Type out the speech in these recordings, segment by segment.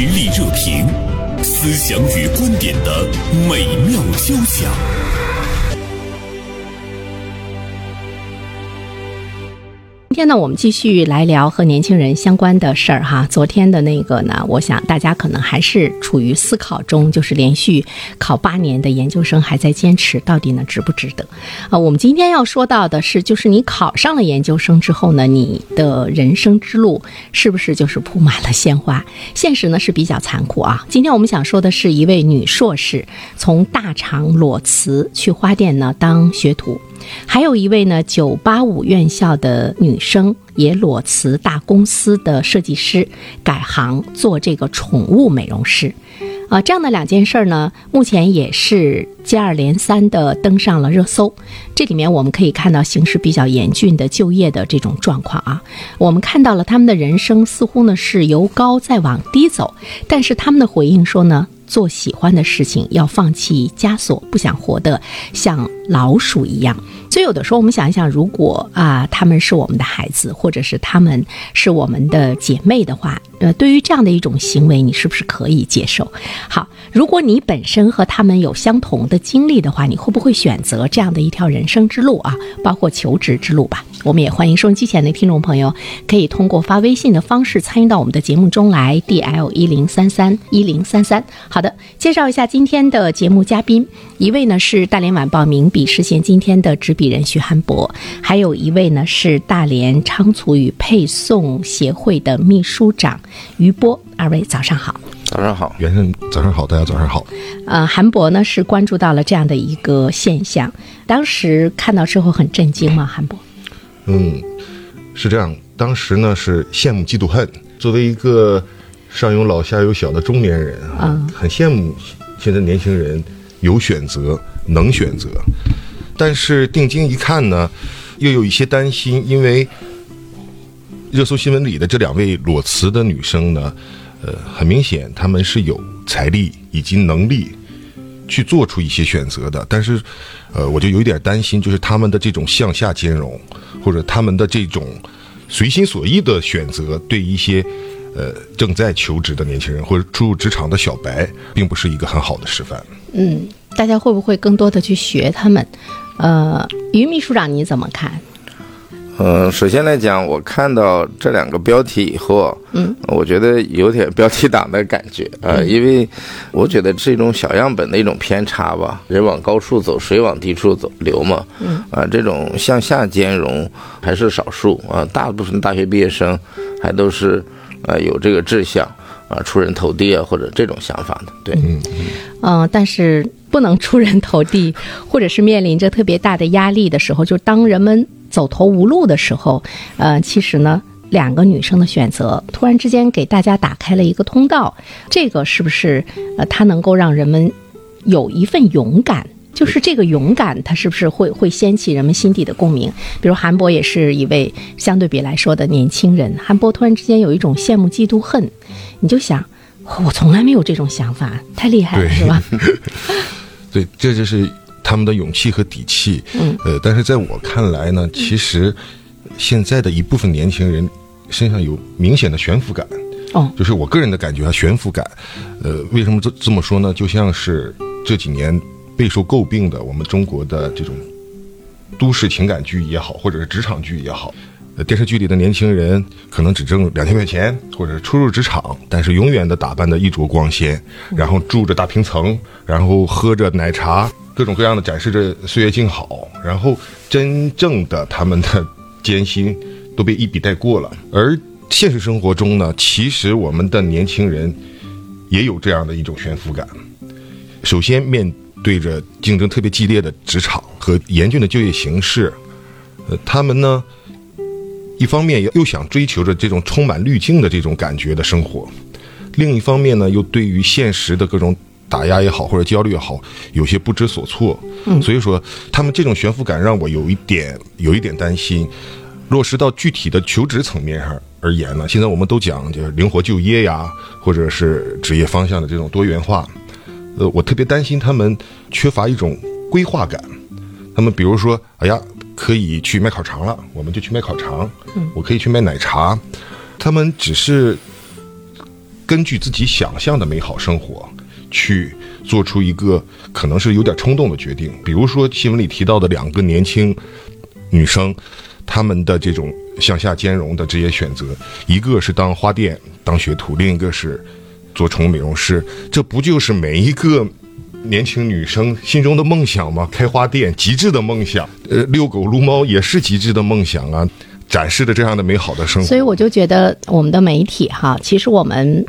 实力热评，思想与观点的美妙交响。天呢，我们继续来聊和年轻人相关的事儿哈。昨天的那个呢，我想大家可能还是处于思考中，就是连续考八年的研究生还在坚持，到底呢值不值得？啊，我们今天要说到的是，就是你考上了研究生之后呢，你的人生之路是不是就是铺满了鲜花？现实呢是比较残酷啊。今天我们想说的是一位女硕士从大厂裸辞去花店呢当学徒。还有一位呢，九八五院校的女生也裸辞大公司的设计师，改行做这个宠物美容师，啊，这样的两件事儿呢，目前也是接二连三的登上了热搜。这里面我们可以看到形势比较严峻的就业的这种状况啊，我们看到了他们的人生似乎呢是由高再往低走，但是他们的回应说呢。做喜欢的事情，要放弃枷锁，不想活得像老鼠一样。所以有的时候，我们想一想，如果啊，他们是我们的孩子，或者是他们是我们的姐妹的话，呃，对于这样的一种行为，你是不是可以接受？好，如果你本身和他们有相同的经历的话，你会不会选择这样的一条人生之路啊？包括求职之路吧。我们也欢迎收音机前的听众朋友，可以通过发微信的方式参与到我们的节目中来，D L 一零三三一零三三。好的，介绍一下今天的节目嘉宾，一位呢是大连晚报名笔视线今天的直笔人徐汉博，还有一位呢是大连仓储与配送协会的秘书长于波。二位早上好，早上好，袁生早上好，大家早上好。呃，韩博呢是关注到了这样的一个现象，当时看到之后很震惊吗？韩博？嗯，是这样。当时呢是羡慕嫉妒恨。作为一个上有老下有小的中年人啊，很羡慕现在年轻人有选择，能选择。但是定睛一看呢，又有一些担心，因为热搜新闻里的这两位裸辞的女生呢，呃，很明显她们是有财力以及能力。去做出一些选择的，但是，呃，我就有一点担心，就是他们的这种向下兼容，或者他们的这种随心所欲的选择，对一些呃正在求职的年轻人或者初入职场的小白，并不是一个很好的示范。嗯，大家会不会更多的去学他们？呃，于秘书长你怎么看？嗯，首先来讲，我看到这两个标题以后，嗯，我觉得有点标题党的感觉啊，因为我觉得是一种小样本的一种偏差吧。人往高处走，水往低处走流嘛，嗯，啊，这种向下兼容还是少数啊，大部分大学毕业生还都是啊有这个志向啊出人头地啊或者这种想法的，对，嗯嗯，但是不能出人头地，或者是面临着特别大的压力的时候，就当人们。走投无路的时候，呃，其实呢，两个女生的选择突然之间给大家打开了一个通道，这个是不是呃，它能够让人们有一份勇敢？就是这个勇敢，它是不是会会掀起人们心底的共鸣？比如韩博也是一位相对比来说的年轻人，韩博突然之间有一种羡慕、嫉妒、恨，你就想，我从来没有这种想法，太厉害了，是吧？对，这就是。他们的勇气和底气，嗯，呃，但是在我看来呢，其实现在的一部分年轻人身上有明显的悬浮感，哦，就是我个人的感觉啊，悬浮感，呃，为什么这这么说呢？就像是这几年备受诟病的我们中国的这种都市情感剧也好，或者是职场剧也好，呃，电视剧里的年轻人可能只挣两千块钱，或者初入职场，但是永远的打扮的衣着光鲜，然后住着大平层，然后喝着奶茶。各种各样的展示着岁月静好，然后真正的他们的艰辛都被一笔带过了。而现实生活中呢，其实我们的年轻人也有这样的一种悬浮感。首先，面对着竞争特别激烈的职场和严峻的就业形势，呃，他们呢，一方面又想追求着这种充满滤镜的这种感觉的生活，另一方面呢，又对于现实的各种。打压也好，或者焦虑也好，有些不知所措。嗯，所以说他们这种悬浮感让我有一点有一点担心。落实到具体的求职层面上而言呢，现在我们都讲就是灵活就业呀，或者是职业方向的这种多元化。呃，我特别担心他们缺乏一种规划感。他们比如说，哎呀，可以去卖烤肠了，我们就去卖烤肠。嗯，我可以去卖奶茶。他们只是。根据自己想象的美好生活，去做出一个可能是有点冲动的决定。比如说新闻里提到的两个年轻女生，她们的这种向下兼容的职业选择，一个是当花店当学徒，另一个是做宠物美容师。这不就是每一个年轻女生心中的梦想嘛？开花店，极致的梦想。呃，遛狗撸猫也是极致的梦想啊。展示的这样的美好的生活，所以我就觉得我们的媒体哈，其实我们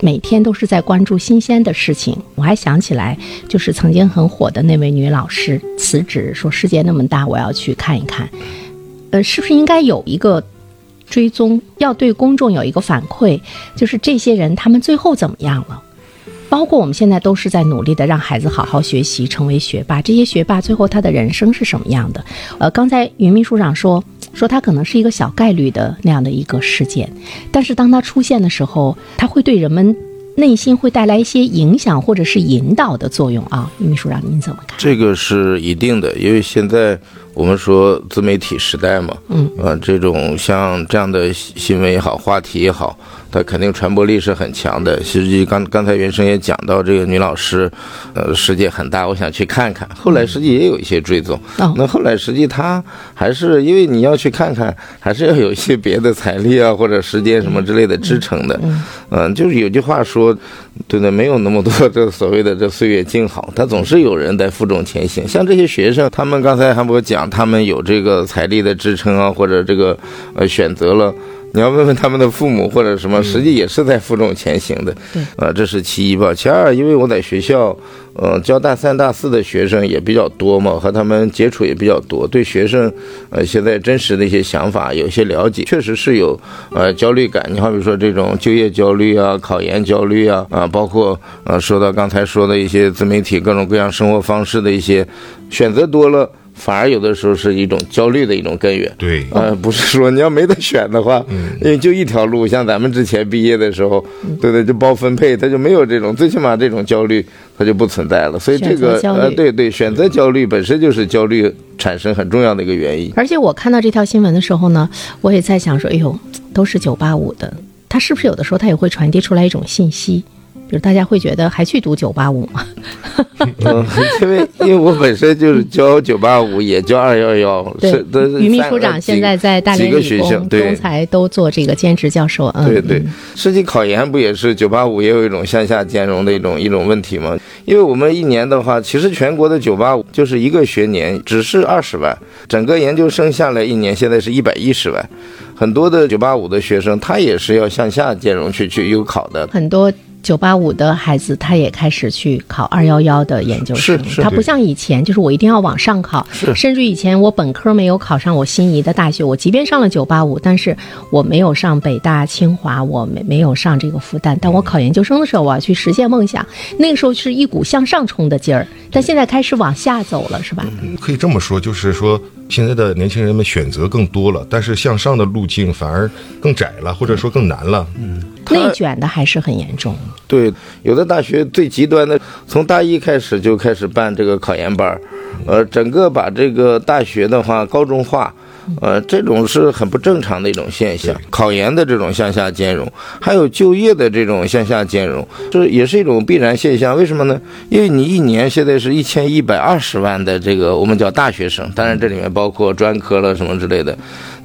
每天都是在关注新鲜的事情。我还想起来，就是曾经很火的那位女老师辞职，说世界那么大，我要去看一看。呃，是不是应该有一个追踪，要对公众有一个反馈，就是这些人他们最后怎么样了？包括我们现在都是在努力的让孩子好好学习，成为学霸。这些学霸最后他的人生是什么样的？呃，刚才云秘书长说。说它可能是一个小概率的那样的一个事件，但是当它出现的时候，它会对人们内心会带来一些影响或者是引导的作用啊。秘书长，您怎么看？这个是一定的，因为现在我们说自媒体时代嘛，嗯，啊，这种像这样的新闻也好，话题也好。它肯定传播力是很强的。实际刚刚才袁生也讲到这个女老师，呃，世界很大，我想去看看。后来实际也有一些追踪。那后来实际她还是因为你要去看看，还是要有一些别的财力啊或者时间什么之类的支撑的。嗯，就是有句话说，对的，没有那么多这所谓的这岁月静好，他总是有人在负重前行。像这些学生，他们刚才韩博讲，他们有这个财力的支撑啊，或者这个呃选择了。你要问问他们的父母或者什么，实际也是在负重前行的。对，啊，这是其一吧。其二，因为我在学校，呃，教大三、大四的学生也比较多嘛，和他们接触也比较多，对学生，呃，现在真实的一些想法有些了解，确实是有，呃，焦虑感。你好比说这种就业焦虑啊、考研焦虑啊，啊，包括呃，说到刚才说的一些自媒体各种各样生活方式的一些选择多了。反而有的时候是一种焦虑的一种根源。对，呃，不是说你要没得选的话，因为就一条路，像咱们之前毕业的时候，对对，就包分配，他就没有这种，最起码这种焦虑它就不存在了。所以这个呃，对对，选择焦虑本身就是焦虑产生很重要的一个原因。而且我看到这条新闻的时候呢，我也在想说，哎呦，都是九八五的，他是不是有的时候他也会传递出来一种信息？就是大家会觉得还去读九八五吗？嗯，因为因为我本身就是教九八五，也教二幺幺，是的。于秘书长现在在大连理工、中财都做这个兼职教授。嗯，对对。实际考研不也是九八五也有一种向下兼容的一种一种问题吗？因为我们一年的话，其实全国的九八五就是一个学年只是二十万，整个研究生下来一年现在是一百一十万，很多的九八五的学生他也是要向下兼容去去优考的，很多。九八五的孩子，他也开始去考二幺幺的研究生。他不像以前，就是我一定要往上考。甚至以前我本科没有考上我心仪的大学，我即便上了九八五，但是我没有上北大、清华，我没没有上这个复旦。但我考研究生的时候，我要去实现梦想。那个时候是一股向上冲的劲儿，但现在开始往下走了，是吧？可以这么说，就是说。现在的年轻人们选择更多了，但是向上的路径反而更窄了，或者说更难了。嗯，内卷的还是很严重。对，有的大学最极端的，从大一开始就开始办这个考研班儿，呃，整个把这个大学的话高中化。呃，这种是很不正常的一种现象。考研的这种向下兼容，还有就业的这种向下兼容，这也是一种必然现象。为什么呢？因为你一年现在是一千一百二十万的这个我们叫大学生，当然这里面包括专科了什么之类的，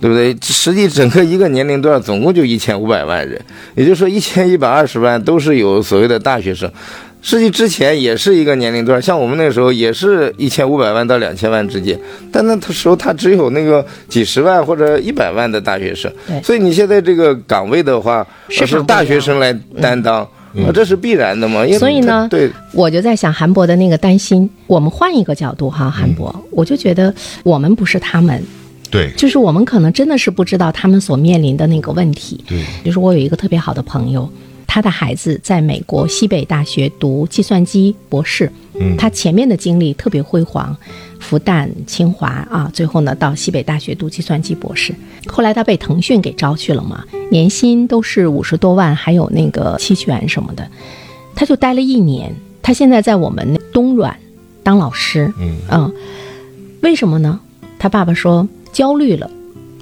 对不对？实际整个一个年龄段总共就一千五百万人，也就是说一千一百二十万都是有所谓的大学生。实际之前也是一个年龄段，像我们那个时候也是一千五百万到两千万之间，但那时候他只有那个几十万或者一百万的大学生，所以你现在这个岗位的话是大学生来担当，啊，这是必然的嘛？所以呢，对，我就在想韩博的那个担心，我们换一个角度哈，韩博，我就觉得我们不是他们，对，就是我们可能真的是不知道他们所面临的那个问题，对，就是我有一个特别好的朋友。他的孩子在美国西北大学读计算机博士，嗯，他前面的经历特别辉煌，复旦、清华啊，最后呢到西北大学读计算机博士。后来他被腾讯给招去了嘛，年薪都是五十多万，还有那个期权什么的，他就待了一年。他现在在我们东软当老师，嗯嗯，为什么呢？他爸爸说焦虑了。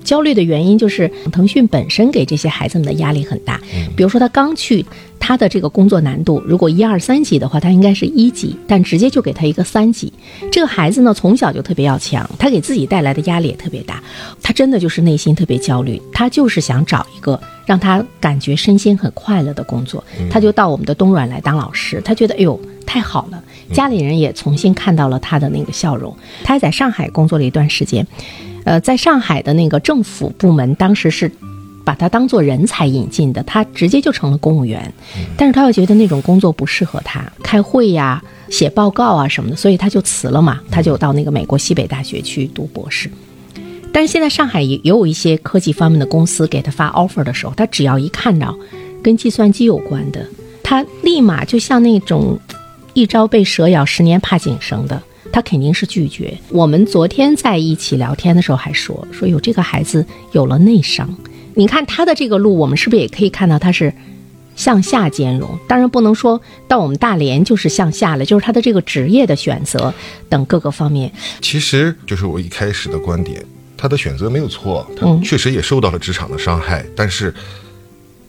焦虑的原因就是腾讯本身给这些孩子们的压力很大。比如说他刚去，他的这个工作难度如果一二三级的话，他应该是一级，但直接就给他一个三级。这个孩子呢，从小就特别要强，他给自己带来的压力也特别大。他真的就是内心特别焦虑，他就是想找一个让他感觉身心很快乐的工作。他就到我们的东软来当老师，他觉得哎呦太好了，家里人也重新看到了他的那个笑容。他还在上海工作了一段时间。呃，在上海的那个政府部门，当时是把他当做人才引进的，他直接就成了公务员。但是他又觉得那种工作不适合他，开会呀、写报告啊什么的，所以他就辞了嘛，他就到那个美国西北大学去读博士。但是现在上海也也有一些科技方面的公司给他发 offer 的时候，他只要一看到跟计算机有关的，他立马就像那种一朝被蛇咬，十年怕井绳的。他肯定是拒绝。我们昨天在一起聊天的时候还说说有这个孩子有了内伤，你看他的这个路，我们是不是也可以看到他是向下兼容？当然不能说到我们大连就是向下了，就是他的这个职业的选择等各个方面。其实就是我一开始的观点，他的选择没有错，他确实也受到了职场的伤害，但是。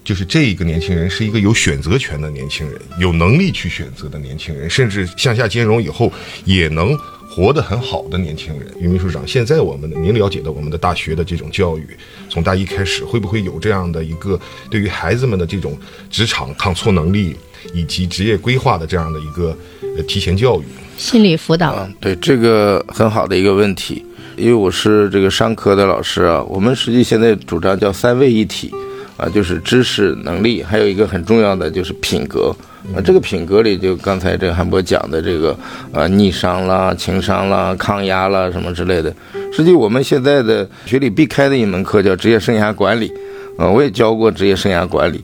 就是这一个年轻人是一个有选择权的年轻人，有能力去选择的年轻人，甚至向下兼容以后也能活得很好的年轻人。于秘书长，现在我们的您了解的我们的大学的这种教育，从大一开始会不会有这样的一个对于孩子们的这种职场抗挫能力以及职业规划的这样的一个呃提前教育？心理辅导，对这个很好的一个问题，因为我是这个商科的老师啊，我们实际现在主张叫三位一体。啊，就是知识能力，还有一个很重要的就是品格啊。这个品格里，就刚才这韩博讲的这个啊，逆商啦、情商啦、抗压啦什么之类的。实际我们现在的学里必开的一门课叫职业生涯管理啊，我也教过职业生涯管理，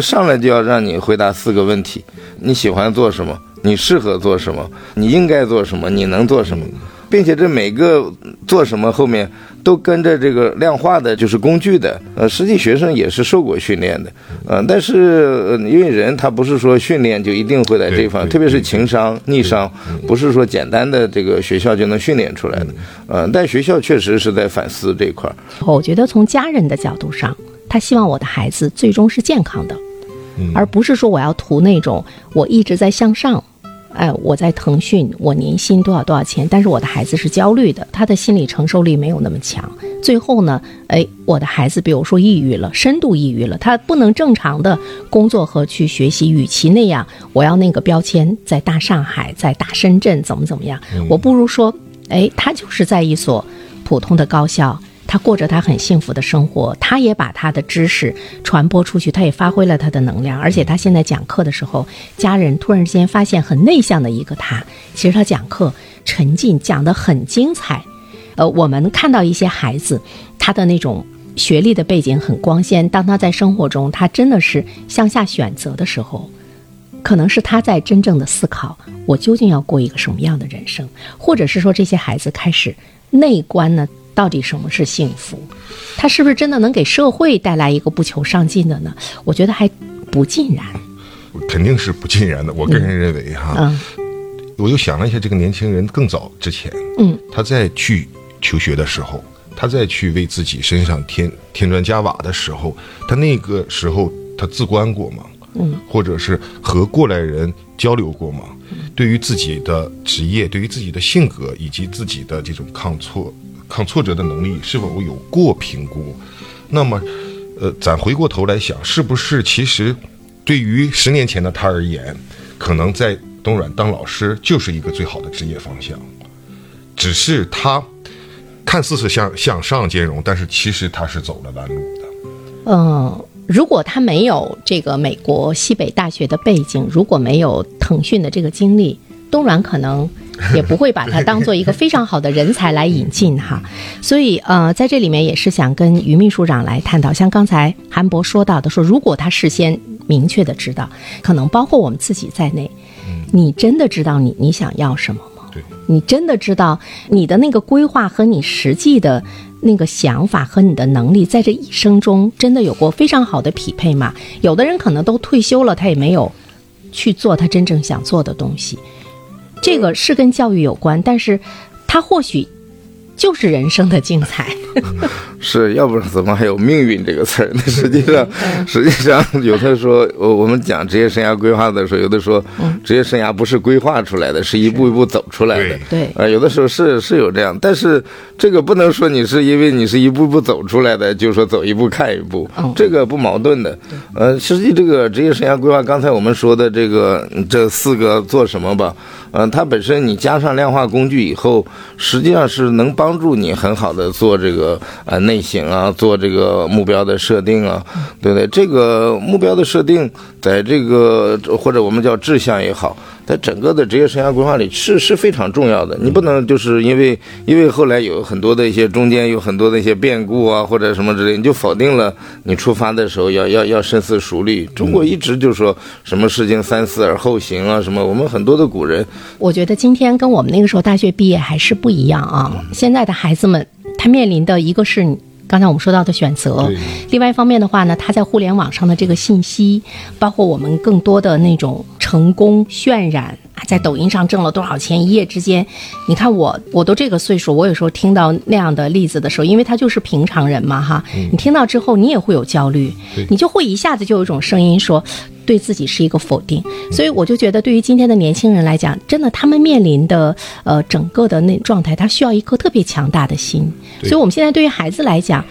上来就要让你回答四个问题：你喜欢做什么？你适合做什么？你应该做什么？你能做什么？并且这每个做什么后面都跟着这个量化的，就是工具的。呃，实际学生也是受过训练的，呃，但是因为人他不是说训练就一定会在这方，特别是情商、逆商，不是说简单的这个学校就能训练出来的。呃，但学校确实是在反思这块儿。我觉得从家人的角度上，他希望我的孩子最终是健康的，而不是说我要图那种我一直在向上。哎，我在腾讯，我年薪多少多少钱？但是我的孩子是焦虑的，他的心理承受力没有那么强。最后呢，哎，我的孩子比如说抑郁了，深度抑郁了，他不能正常的工作和去学习。与其那样，我要那个标签在大上海，在大深圳怎么怎么样？我不如说，哎，他就是在一所普通的高校。他过着他很幸福的生活，他也把他的知识传播出去，他也发挥了他的能量。而且他现在讲课的时候，家人突然之间发现很内向的一个他，其实他讲课沉浸，讲得很精彩。呃，我们看到一些孩子，他的那种学历的背景很光鲜，当他在生活中他真的是向下选择的时候，可能是他在真正的思考，我究竟要过一个什么样的人生，或者是说这些孩子开始内观呢？到底什么是幸福？他是不是真的能给社会带来一个不求上进的呢？我觉得还不尽然，肯定是不尽然的。我个人认为哈，我又想了一下，这个年轻人更早之前，嗯，他在去求学的时候，他在去为自己身上添添砖加瓦的时候，他那个时候他自观过吗？嗯，或者是和过来人交流过吗？对于自己的职业，对于自己的性格以及自己的这种抗挫。抗挫折的能力是否有过评估？那么，呃，咱回过头来想，是不是其实对于十年前的他而言，可能在东软当老师就是一个最好的职业方向？只是他看似是向向上兼容，但是其实他是走了弯路的。嗯，如果他没有这个美国西北大学的背景，如果没有腾讯的这个经历，东软可能。也不会把他当做一个非常好的人才来引进哈，所以呃，在这里面也是想跟于秘书长来探讨，像刚才韩博说到的，说如果他事先明确的知道，可能包括我们自己在内，你真的知道你你想要什么吗？对，你真的知道你的那个规划和你实际的那个想法和你的能力，在这一生中真的有过非常好的匹配吗？有的人可能都退休了，他也没有去做他真正想做的东西。这个是跟教育有关，但是它或许就是人生的精彩。是要不然怎么还有命运这个词儿那？实际上，实际上有的说，我我们讲职业生涯规划的时候，有的说，职业生涯不是规划出来的，是一步一步走出来的。对啊，有的时候是是有这样，但是这个不能说你是因为你是一步步走出来的，就说走一步看一步，这个不矛盾的。呃，实际这个职业生涯规划，刚才我们说的这个这四个做什么吧？嗯，它本身你加上量化工具以后，实际上是能帮助你很好的做这个呃内省啊，做这个目标的设定啊，对不对？这个目标的设定，在这个或者我们叫志向也好。在整个的职业生涯规划里是是非常重要的，你不能就是因为因为后来有很多的一些中间有很多的一些变故啊或者什么之类，你就否定了你出发的时候要要要深思熟虑。中国一直就说什么事情三思而后行啊，什么我们很多的古人，我觉得今天跟我们那个时候大学毕业还是不一样啊。现在的孩子们他面临的一个是。刚才我们说到的选择，另外一方面的话呢，他在互联网上的这个信息，包括我们更多的那种成功渲染啊，在抖音上挣了多少钱，一夜之间，你看我我都这个岁数，我有时候听到那样的例子的时候，因为他就是平常人嘛哈，你听到之后你也会有焦虑，你就会一下子就有一种声音说。对自己是一个否定，所以我就觉得，对于今天的年轻人来讲，真的他们面临的呃整个的那状态，他需要一颗特别强大的心。所以我们现在对于孩子来讲，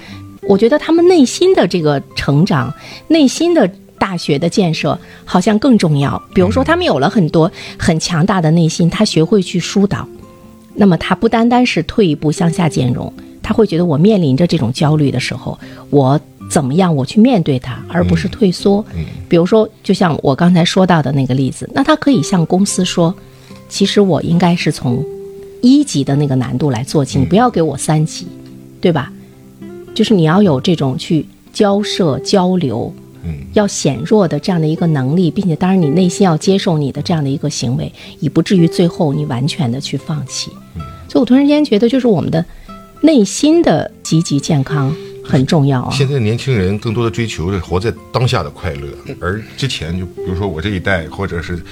我觉得他们内心的这个成长，内心的大学的建设好像更重要。比如说，他们有了很多很强大的内心，他学会去疏导，那么他不单单是退一步向下兼容，他会觉得我面临着这种焦虑的时候，我。怎么样？我去面对它，而不是退缩。比如说，就像我刚才说到的那个例子，那他可以向公司说：“其实我应该是从一级的那个难度来做起，你不要给我三级，对吧？就是你要有这种去交涉交流，要显弱的这样的一个能力，并且当然你内心要接受你的这样的一个行为，以不至于最后你完全的去放弃。所以我突然间觉得，就是我们的内心的积极健康。很重要啊！现在年轻人更多的追求是活在当下的快乐，而之前就比如说我这一代，或者是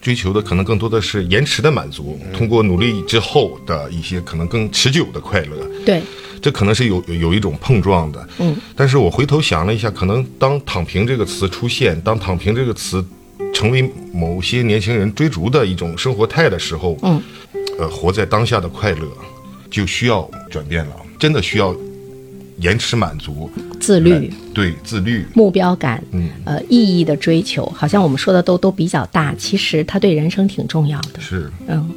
追求的可能更多的是延迟的满足，通过努力之后的一些可能更持久的快乐。对，这可能是有有一种碰撞的。嗯，但是我回头想了一下，可能当“躺平”这个词出现，当“躺平”这个词成为某些年轻人追逐的一种生活态的时候，嗯，呃，活在当下的快乐就需要转变了，真的需要。延迟满足，自律，对自律，目标感，嗯，呃，意义的追求，好像我们说的都都比较大，其实它对人生挺重要的。是，嗯，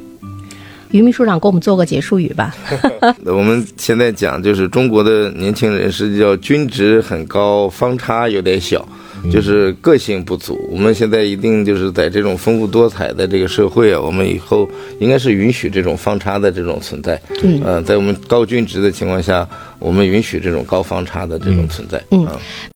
于秘书长给我们做个结束语吧。我们现在讲就是中国的年轻人是叫均值很高，方差有点小。就是个性不足，我们现在一定就是在这种丰富多彩的这个社会啊，我们以后应该是允许这种方差的这种存在。嗯，呃，在我们高均值的情况下，我们允许这种高方差的这种存在。嗯。